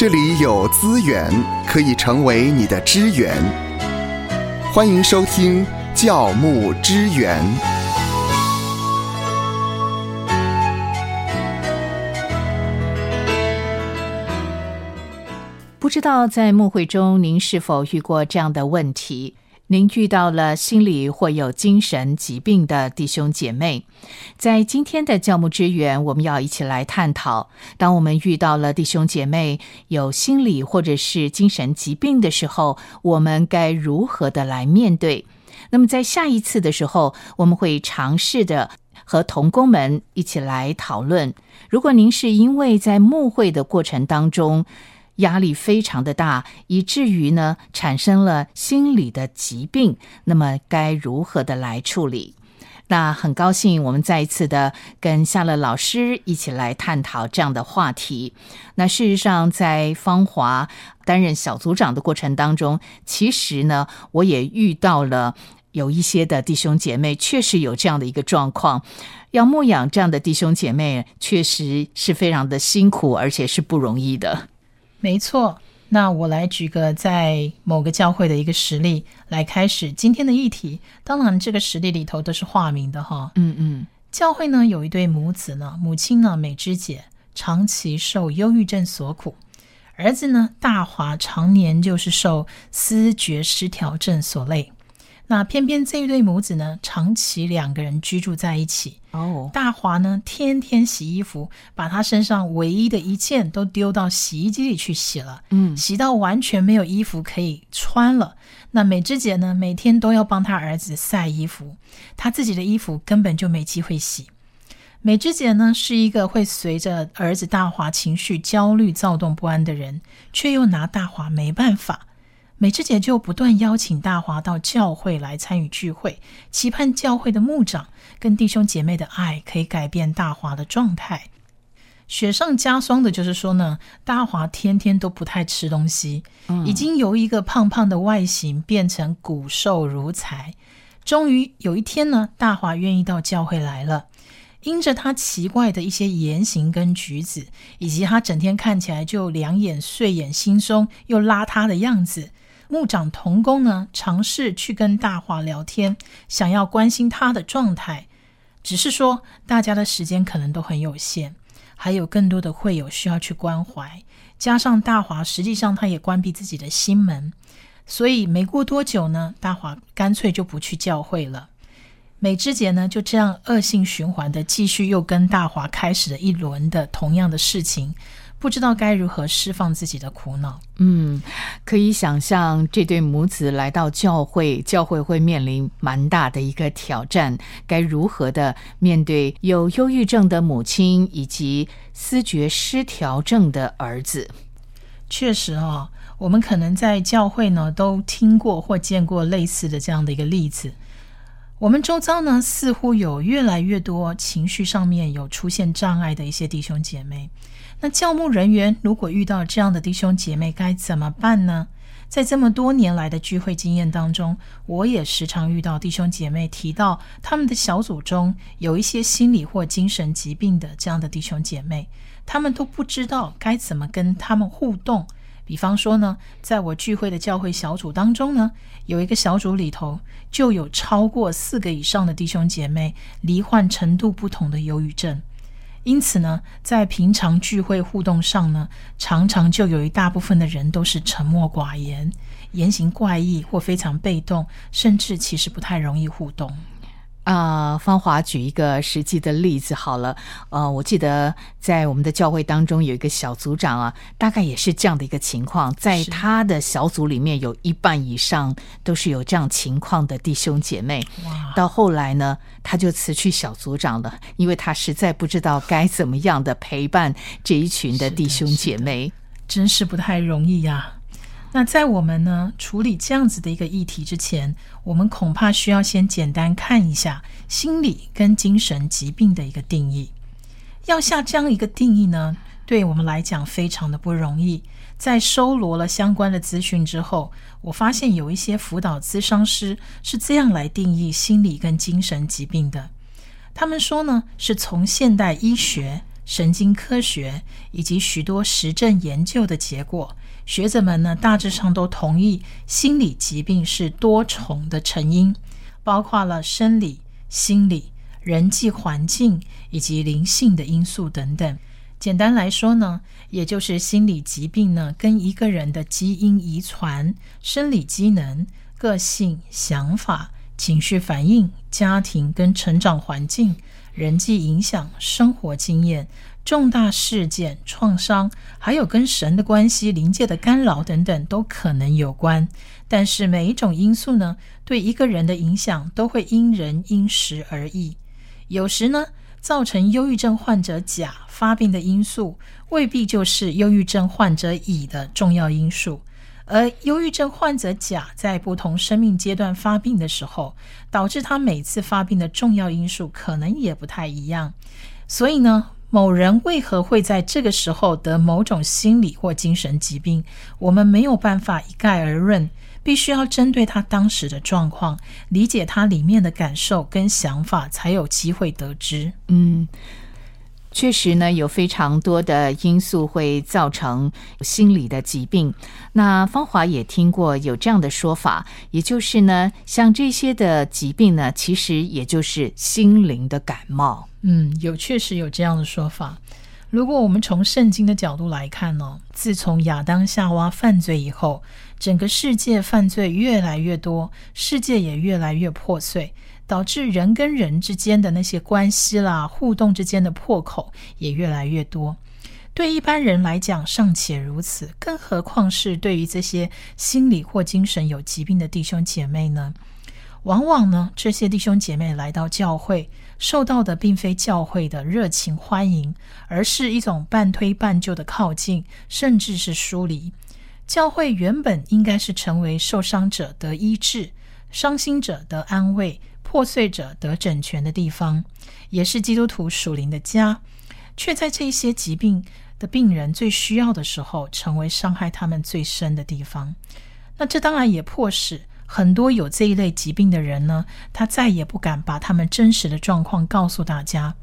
这里有资源可以成为你的支援。欢迎收听教牧支援。不知道在牧会中，您是否遇过这样的问题？您遇到了心理或有精神疾病的弟兄姐妹，在今天的教牧支援，我们要一起来探讨：当我们遇到了弟兄姐妹有心理或者是精神疾病的时候，我们该如何的来面对？那么在下一次的时候，我们会尝试的和同工们一起来讨论。如果您是因为在牧会的过程当中，压力非常的大，以至于呢产生了心理的疾病。那么该如何的来处理？那很高兴我们再一次的跟夏乐老师一起来探讨这样的话题。那事实上，在芳华担任小组长的过程当中，其实呢我也遇到了有一些的弟兄姐妹确实有这样的一个状况，要牧养这样的弟兄姐妹，确实是非常的辛苦，而且是不容易的。没错，那我来举个在某个教会的一个实例来开始今天的议题。当然，这个实例里头都是化名的哈。嗯嗯，教会呢有一对母子呢，母亲呢美芝姐长期受忧郁症所苦，儿子呢大华常年就是受思觉失调症所累。那偏偏这一对母子呢，长期两个人居住在一起。哦，大华呢，天天洗衣服，把他身上唯一的一件都丢到洗衣机里去洗了。嗯，洗到完全没有衣服可以穿了。那美芝姐呢，每天都要帮他儿子晒衣服，她自己的衣服根本就没机会洗。美芝姐呢，是一个会随着儿子大华情绪焦虑、躁动不安的人，却又拿大华没办法。美智姐就不断邀请大华到教会来参与聚会，期盼教会的牧长跟弟兄姐妹的爱可以改变大华的状态。雪上加霜的就是说呢，大华天天都不太吃东西，已经由一个胖胖的外形变成骨瘦如柴。终于有一天呢，大华愿意到教会来了。因着他奇怪的一些言行跟举止，以及他整天看起来就两眼睡眼惺忪又邋遢的样子。牧长童工呢，尝试去跟大华聊天，想要关心他的状态，只是说大家的时间可能都很有限，还有更多的会友需要去关怀，加上大华实际上他也关闭自己的心门，所以没过多久呢，大华干脆就不去教会了。美芝姐呢就这样恶性循环的继续又跟大华开始了一轮的同样的事情。不知道该如何释放自己的苦恼。嗯，可以想象这对母子来到教会，教会会面临蛮大的一个挑战，该如何的面对有忧郁症的母亲以及思觉失调症的儿子？确实啊，我们可能在教会呢都听过或见过类似的这样的一个例子。我们周遭呢似乎有越来越多情绪上面有出现障碍的一些弟兄姐妹。那教牧人员如果遇到这样的弟兄姐妹，该怎么办呢？在这么多年来的聚会经验当中，我也时常遇到弟兄姐妹提到他们的小组中有一些心理或精神疾病的这样的弟兄姐妹，他们都不知道该怎么跟他们互动。比方说呢，在我聚会的教会小组当中呢，有一个小组里头就有超过四个以上的弟兄姐妹罹患程度不同的忧郁症。因此呢，在平常聚会互动上呢，常常就有一大部分的人都是沉默寡言、言行怪异或非常被动，甚至其实不太容易互动。啊，芳华举一个实际的例子好了。呃，我记得在我们的教会当中有一个小组长啊，大概也是这样的一个情况，在他的小组里面有一半以上都是有这样情况的弟兄姐妹。到后来呢，他就辞去小组长了，因为他实在不知道该怎么样的陪伴这一群的弟兄姐妹，真是不太容易呀。那在我们呢处理这样子的一个议题之前，我们恐怕需要先简单看一下心理跟精神疾病的一个定义。要下这样一个定义呢，对我们来讲非常的不容易。在收罗了相关的资讯之后，我发现有一些辅导咨商师是这样来定义心理跟精神疾病的。他们说呢，是从现代医学。神经科学以及许多实证研究的结果，学者们呢大致上都同意，心理疾病是多重的成因，包括了生理、心理、人际环境以及灵性的因素等等。简单来说呢，也就是心理疾病呢跟一个人的基因遗传、生理机能、个性、想法、情绪反应、家庭跟成长环境、人际影响、生活经验、重大事件、创伤，还有跟神的关系、临界的干扰等等，都可能有关。但是每一种因素呢，对一个人的影响都会因人因时而异。有时呢。造成忧郁症患者甲发病的因素，未必就是忧郁症患者乙的重要因素。而忧郁症患者甲在不同生命阶段发病的时候，导致他每次发病的重要因素可能也不太一样。所以呢，某人为何会在这个时候得某种心理或精神疾病，我们没有办法一概而论。必须要针对他当时的状况，理解他里面的感受跟想法，才有机会得知。嗯，确实呢，有非常多的因素会造成心理的疾病。那芳华也听过有这样的说法，也就是呢，像这些的疾病呢，其实也就是心灵的感冒。嗯，有确实有这样的说法。如果我们从圣经的角度来看呢，自从亚当夏娃犯罪以后。整个世界犯罪越来越多，世界也越来越破碎，导致人跟人之间的那些关系啦、互动之间的破口也越来越多。对一般人来讲尚且如此，更何况是对于这些心理或精神有疾病的弟兄姐妹呢？往往呢，这些弟兄姐妹来到教会，受到的并非教会的热情欢迎，而是一种半推半就的靠近，甚至是疏离。教会原本应该是成为受伤者得医治、伤心者得安慰、破碎者得整全的地方，也是基督徒属灵的家，却在这些疾病的病人最需要的时候，成为伤害他们最深的地方。那这当然也迫使很多有这一类疾病的人呢，他再也不敢把他们真实的状况告诉大家。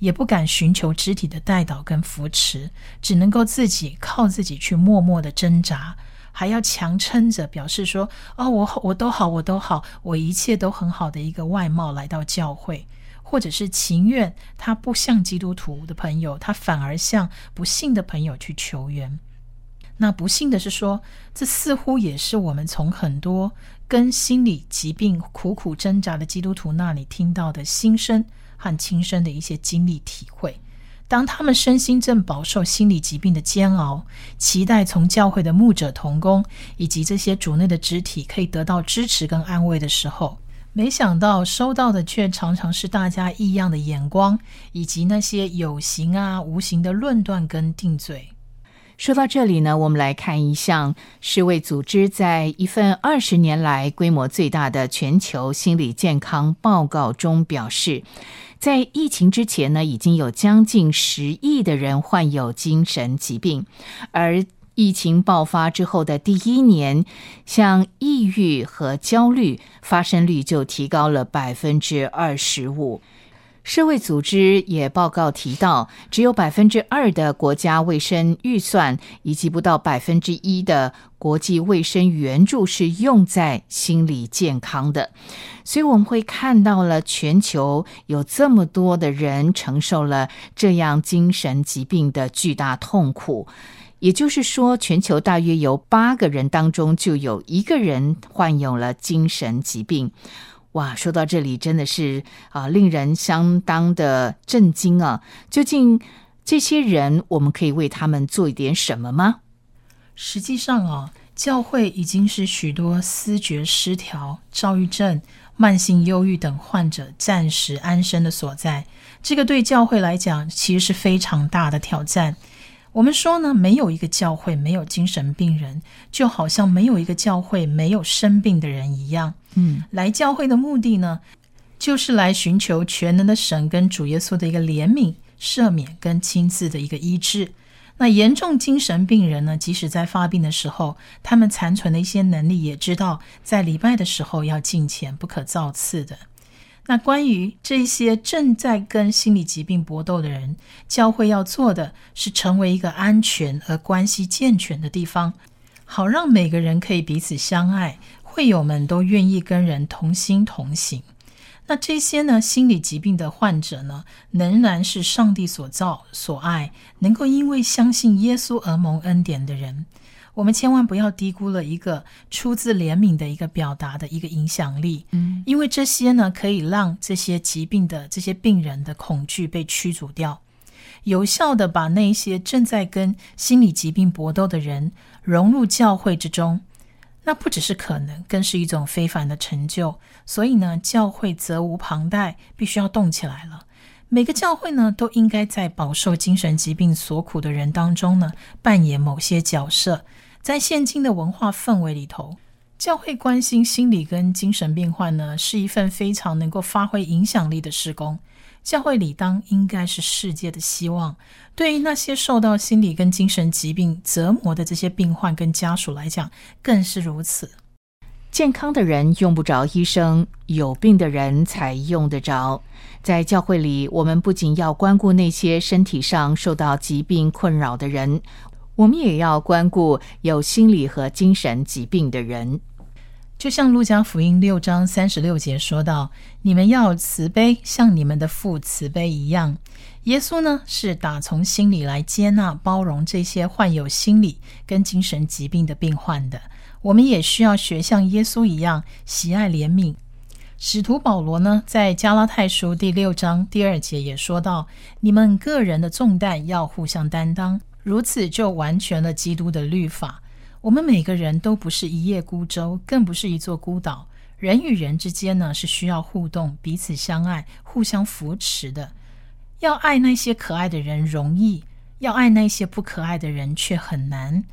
也不敢寻求肢体的带导跟扶持，只能够自己靠自己去默默的挣扎，还要强撑着表示说：“哦，我我都好，我都好，我一切都很好的一个外貌来到教会，或者是情愿他不像基督徒的朋友，他反而向不幸的朋友去求援。那不幸的是说，这似乎也是我们从很多跟心理疾病苦苦挣扎的基督徒那里听到的心声。”和亲身的一些经历体会，当他们身心正饱受心理疾病的煎熬，期待从教会的牧者同工以及这些主内的肢体可以得到支持跟安慰的时候，没想到收到的却常常是大家异样的眼光，以及那些有形啊无形的论断跟定罪。说到这里呢，我们来看一项世卫组织在一份二十年来规模最大的全球心理健康报告中表示。在疫情之前呢，已经有将近十亿的人患有精神疾病，而疫情爆发之后的第一年，像抑郁和焦虑发生率就提高了百分之二十五。世卫组织也报告提到，只有百分之二的国家卫生预算以及不到百分之一的国际卫生援助是用在心理健康的，所以我们会看到了全球有这么多的人承受了这样精神疾病的巨大痛苦，也就是说，全球大约有八个人当中就有一个人患有了精神疾病。哇，说到这里真的是啊，令人相当的震惊啊！究竟这些人，我们可以为他们做一点什么吗？实际上啊，教会已经是许多思觉失调、躁郁症、慢性忧郁等患者暂时安身的所在。这个对教会来讲，其实是非常大的挑战。我们说呢，没有一个教会没有精神病人，就好像没有一个教会没有生病的人一样。嗯，来教会的目的呢，就是来寻求全能的神跟主耶稣的一个怜悯、赦免跟亲自的一个医治。那严重精神病人呢，即使在发病的时候，他们残存的一些能力，也知道在礼拜的时候要敬虔，不可造次的。那关于这些正在跟心理疾病搏斗的人，教会要做的是成为一个安全而关系健全的地方，好让每个人可以彼此相爱，会友们都愿意跟人同心同行。那这些呢，心理疾病的患者呢，仍然是上帝所造所爱，能够因为相信耶稣而蒙恩典的人。我们千万不要低估了一个出自怜悯的一个表达的一个影响力，嗯，因为这些呢，可以让这些疾病的这些病人的恐惧被驱逐掉，有效的把那些正在跟心理疾病搏斗的人融入教会之中。那不只是可能，更是一种非凡的成就。所以呢，教会责无旁贷，必须要动起来了。每个教会呢，都应该在饱受精神疾病所苦的人当中呢，扮演某些角色。在现今的文化氛围里头，教会关心心理跟精神病患呢，是一份非常能够发挥影响力的施工。教会理当应该是世界的希望。对于那些受到心理跟精神疾病折磨的这些病患跟家属来讲，更是如此。健康的人用不着医生，有病的人才用得着。在教会里，我们不仅要关顾那些身体上受到疾病困扰的人。我们也要关顾有心理和精神疾病的人，就像路加福音六章三十六节说到：“你们要慈悲，像你们的父慈悲一样。”耶稣呢，是打从心里来接纳、包容这些患有心理跟精神疾病的病患的。我们也需要学像耶稣一样，喜爱怜悯。使徒保罗呢，在加拉太书第六章第二节也说到：“你们个人的重担要互相担当。”如此就完全了基督的律法。我们每个人都不是一叶孤舟，更不是一座孤岛。人与人之间呢，是需要互动、彼此相爱、互相扶持的。要爱那些可爱的人容易，要爱那些不可爱的人却很难。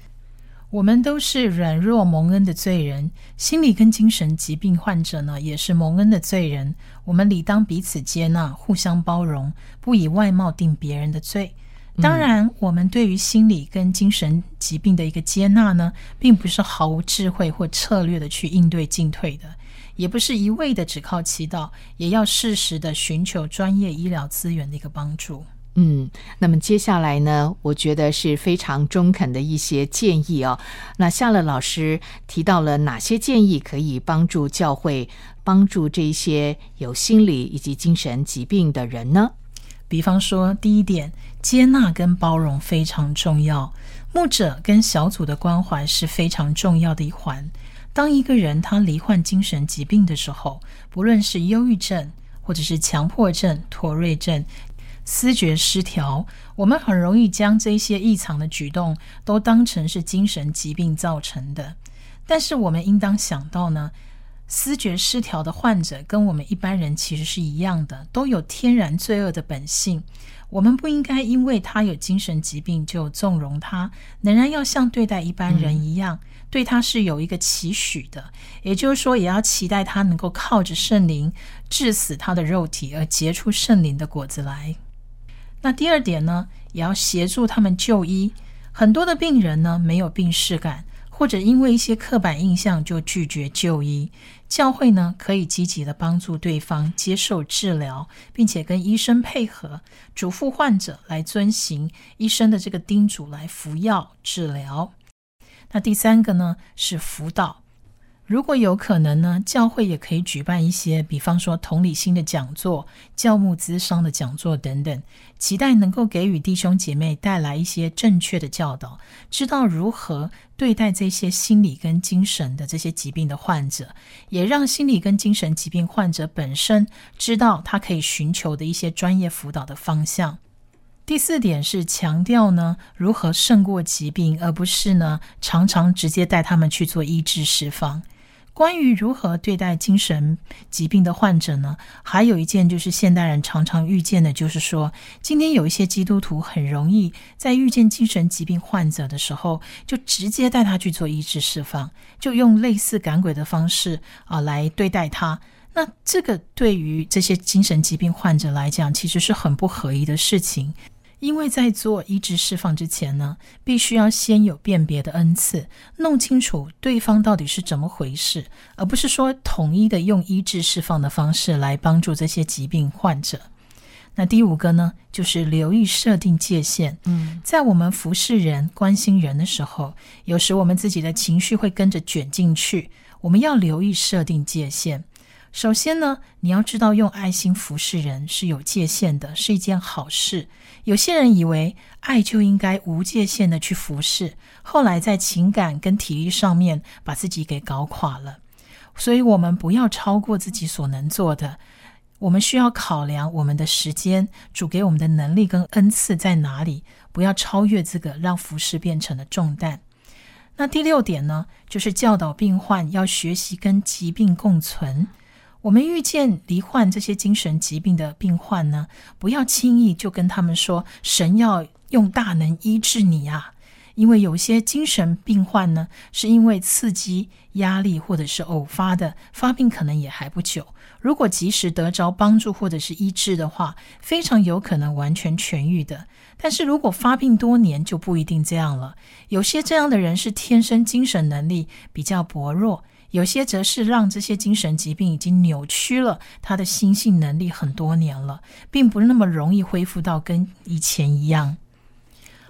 我们都是软弱蒙恩的罪人，心理跟精神疾病患者呢，也是蒙恩的罪人。我们理当彼此接纳，互相包容，不以外貌定别人的罪。当然，我们对于心理跟精神疾病的一个接纳呢，并不是毫无智慧或策略的去应对进退的，也不是一味的只靠祈祷，也要适时的寻求专业医疗资源的一个帮助。嗯，那么接下来呢，我觉得是非常中肯的一些建议哦。那夏乐老师提到了哪些建议可以帮助教会，帮助这些有心理以及精神疾病的人呢？比方说，第一点，接纳跟包容非常重要。牧者跟小组的关怀是非常重要的一环。当一个人他罹患精神疾病的时候，不论是忧郁症，或者是强迫症、妥瑞症、思觉失调，我们很容易将这些异常的举动都当成是精神疾病造成的。但是，我们应当想到呢。思觉失调的患者跟我们一般人其实是一样的，都有天然罪恶的本性。我们不应该因为他有精神疾病就纵容他，仍然要像对待一般人一样，对他是有一个期许的。也就是说，也要期待他能够靠着圣灵治死他的肉体，而结出圣灵的果子来。那第二点呢，也要协助他们就医。很多的病人呢，没有病视感。或者因为一些刻板印象就拒绝就医，教会呢可以积极的帮助对方接受治疗，并且跟医生配合，嘱咐患者来遵行医生的这个叮嘱来服药治疗。那第三个呢是辅导。如果有可能呢，教会也可以举办一些，比方说同理心的讲座、教牧资商的讲座等等，期待能够给予弟兄姐妹带来一些正确的教导，知道如何对待这些心理跟精神的这些疾病的患者，也让心理跟精神疾病患者本身知道他可以寻求的一些专业辅导的方向。第四点是强调呢，如何胜过疾病，而不是呢常常直接带他们去做医治释放。关于如何对待精神疾病的患者呢？还有一件就是现代人常常遇见的，就是说，今天有一些基督徒很容易在遇见精神疾病患者的时候，就直接带他去做医治释放，就用类似赶鬼的方式啊来对待他。那这个对于这些精神疾病患者来讲，其实是很不合宜的事情。因为在做医治释放之前呢，必须要先有辨别的恩赐，弄清楚对方到底是怎么回事，而不是说统一的用医治释放的方式来帮助这些疾病患者。那第五个呢，就是留意设定界限。嗯，在我们服侍人、关心人的时候，有时我们自己的情绪会跟着卷进去，我们要留意设定界限。首先呢，你要知道用爱心服侍人是有界限的，是一件好事。有些人以为爱就应该无界限的去服侍，后来在情感跟体力上面把自己给搞垮了。所以，我们不要超过自己所能做的。我们需要考量我们的时间，主给我们的能力跟恩赐在哪里，不要超越这个，让服侍变成了重担。那第六点呢，就是教导病患要学习跟疾病共存。我们遇见罹患这些精神疾病的病患呢，不要轻易就跟他们说神要用大能医治你啊，因为有些精神病患呢，是因为刺激、压力或者是偶发的，发病可能也还不久。如果及时得着帮助或者是医治的话，非常有可能完全痊愈的。但是如果发病多年，就不一定这样了。有些这样的人是天生精神能力比较薄弱。有些则是让这些精神疾病已经扭曲了他的心性能力很多年了，并不那么容易恢复到跟以前一样。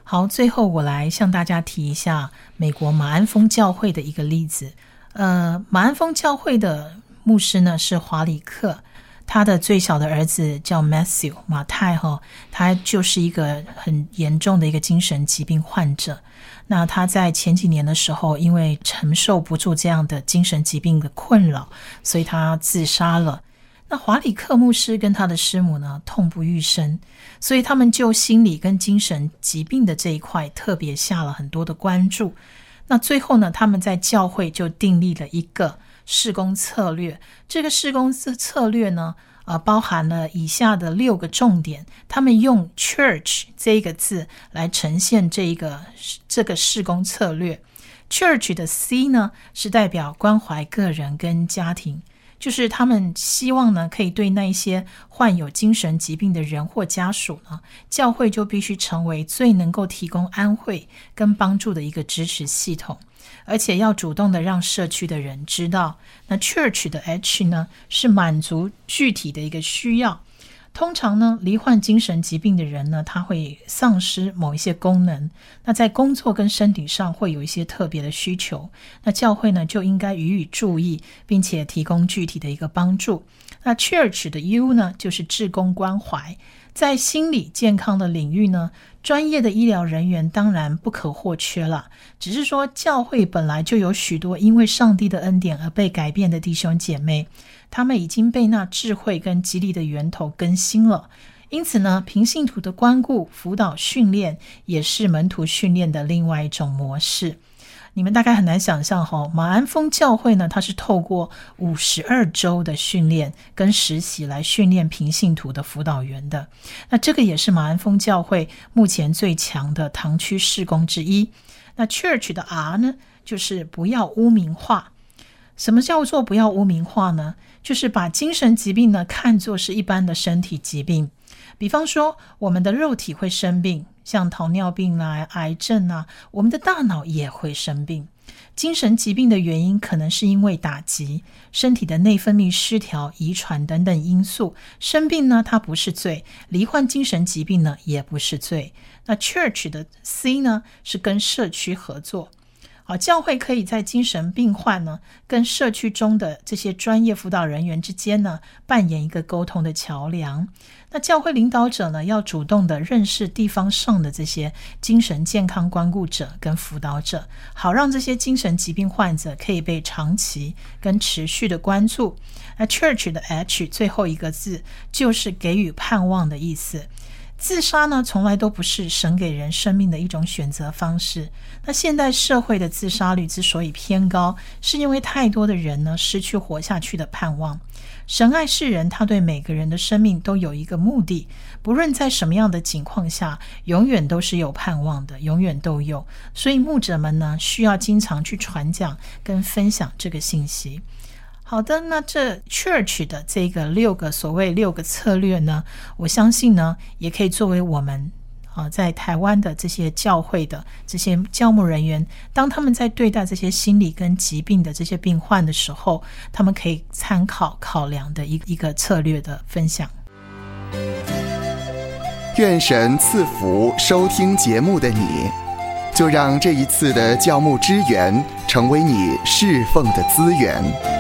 好，最后我来向大家提一下美国马鞍峰教会的一个例子。呃，马鞍峰教会的牧师呢是华里克，他的最小的儿子叫 Matthew 马太哈，他就是一个很严重的一个精神疾病患者。那他在前几年的时候，因为承受不住这样的精神疾病的困扰，所以他自杀了。那华里克牧师跟他的师母呢，痛不欲生，所以他们就心理跟精神疾病的这一块特别下了很多的关注。那最后呢，他们在教会就订立了一个施工策略。这个施工策策略呢。呃，包含了以下的六个重点，他们用 church 这一个字来呈现这一个这个施工策略。church 的 C 呢，是代表关怀个人跟家庭，就是他们希望呢，可以对那一些患有精神疾病的人或家属呢，教会就必须成为最能够提供安慰跟帮助的一个支持系统。而且要主动的让社区的人知道，那 church 的 H 呢是满足具体的一个需要。通常呢，罹患精神疾病的人呢，他会丧失某一些功能，那在工作跟身体上会有一些特别的需求。那教会呢就应该予以注意，并且提供具体的一个帮助。那 church 的 U 呢就是志工关怀，在心理健康的领域呢。专业的医疗人员当然不可或缺了，只是说教会本来就有许多因为上帝的恩典而被改变的弟兄姐妹，他们已经被那智慧跟激励的源头更新了。因此呢，平信徒的关顾、辅导、训练也是门徒训练的另外一种模式。你们大概很难想象哈，马鞍峰教会呢，它是透过五十二周的训练跟实习来训练平信徒的辅导员的。那这个也是马鞍峰教会目前最强的堂区事工之一。那 church 的 R 呢，就是不要污名化。什么叫做不要污名化呢？就是把精神疾病呢看作是一般的身体疾病。比方说，我们的肉体会生病。像糖尿病啊、癌症啊，我们的大脑也会生病。精神疾病的原因可能是因为打击、身体的内分泌失调、遗传等等因素。生病呢，它不是罪；罹患精神疾病呢，也不是罪。那 Church 的 C 呢，是跟社区合作。啊，教会可以在精神病患呢跟社区中的这些专业辅导人员之间呢扮演一个沟通的桥梁。那教会领导者呢要主动的认识地方上的这些精神健康关顾者跟辅导者，好让这些精神疾病患者可以被长期跟持续的关注。那 Church 的 H 最后一个字就是给予盼望的意思。自杀呢，从来都不是神给人生命的一种选择方式。那现代社会的自杀率之所以偏高，是因为太多的人呢失去活下去的盼望。神爱世人，他对每个人的生命都有一个目的，不论在什么样的情况下，永远都是有盼望的，永远都有。所以牧者们呢，需要经常去传讲跟分享这个信息。好的，那这 church 的这个六个所谓六个策略呢，我相信呢，也可以作为我们啊，在台湾的这些教会的这些教牧人员，当他们在对待这些心理跟疾病的这些病患的时候，他们可以参考考量的一一个策略的分享。愿神赐福收听节目的你，就让这一次的教牧支援成为你侍奉的资源。